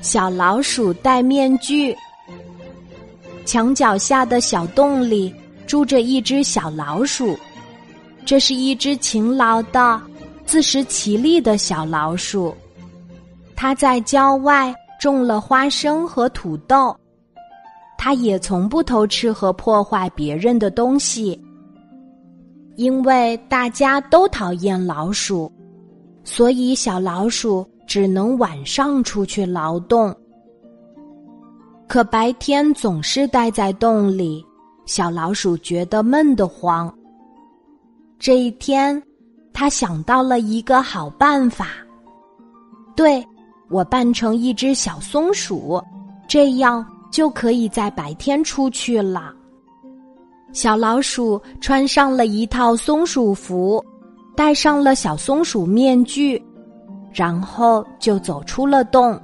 小老鼠戴面具。墙角下的小洞里住着一只小老鼠，这是一只勤劳的、自食其力的小老鼠。它在郊外种了花生和土豆，它也从不偷吃和破坏别人的东西。因为大家都讨厌老鼠，所以小老鼠只能晚上出去劳动。可白天总是待在洞里，小老鼠觉得闷得慌。这一天，他想到了一个好办法。对，我扮成一只小松鼠，这样就可以在白天出去了。小老鼠穿上了一套松鼠服，戴上了小松鼠面具，然后就走出了洞。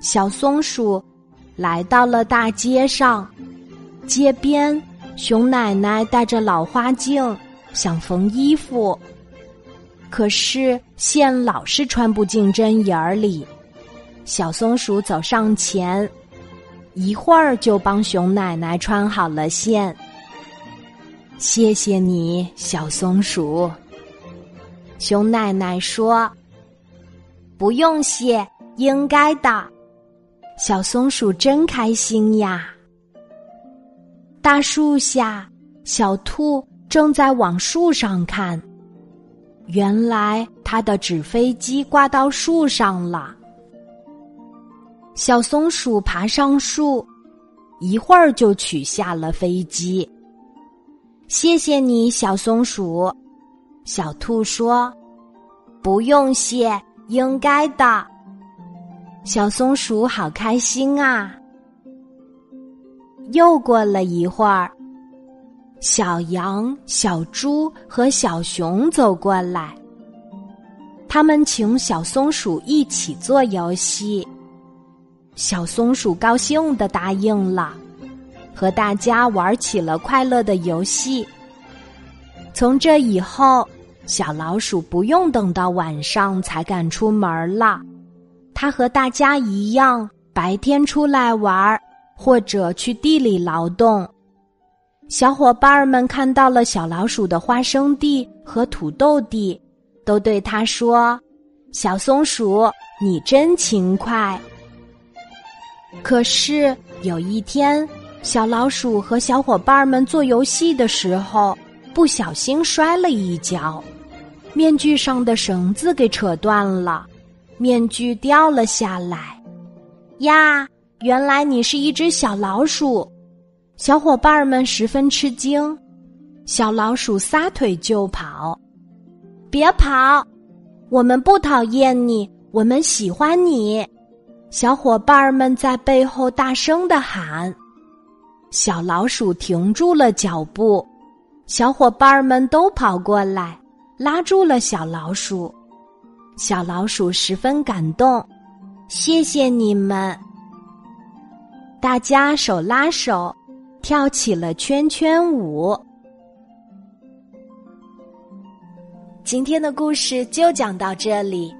小松鼠来到了大街上，街边，熊奶奶戴着老花镜想缝衣服，可是线老是穿不进针眼儿里。小松鼠走上前。一会儿就帮熊奶奶穿好了线。谢谢你，小松鼠。熊奶奶说：“不用谢，应该的。”小松鼠真开心呀。大树下，小兔正在往树上看。原来，它的纸飞机挂到树上了。小松鼠爬上树，一会儿就取下了飞机。谢谢你，小松鼠。小兔说：“不用谢，应该的。”小松鼠好开心啊！又过了一会儿，小羊、小猪和小熊走过来，他们请小松鼠一起做游戏。小松鼠高兴的答应了，和大家玩起了快乐的游戏。从这以后，小老鼠不用等到晚上才敢出门了，它和大家一样，白天出来玩儿，或者去地里劳动。小伙伴们看到了小老鼠的花生地和土豆地，都对它说：“小松鼠，你真勤快。”可是有一天，小老鼠和小伙伴们做游戏的时候，不小心摔了一跤，面具上的绳子给扯断了，面具掉了下来。呀，原来你是一只小老鼠！小伙伴们十分吃惊。小老鼠撒腿就跑，别跑，我们不讨厌你，我们喜欢你。小伙伴们在背后大声的喊：“小老鼠停住了脚步。”小伙伴们都跑过来，拉住了小老鼠。小老鼠十分感动，谢谢你们！大家手拉手，跳起了圈圈舞。今天的故事就讲到这里，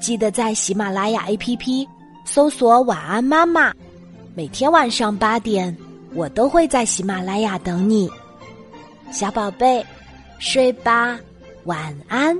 记得在喜马拉雅 APP。搜索“晚安妈妈”，每天晚上八点，我都会在喜马拉雅等你，小宝贝，睡吧，晚安。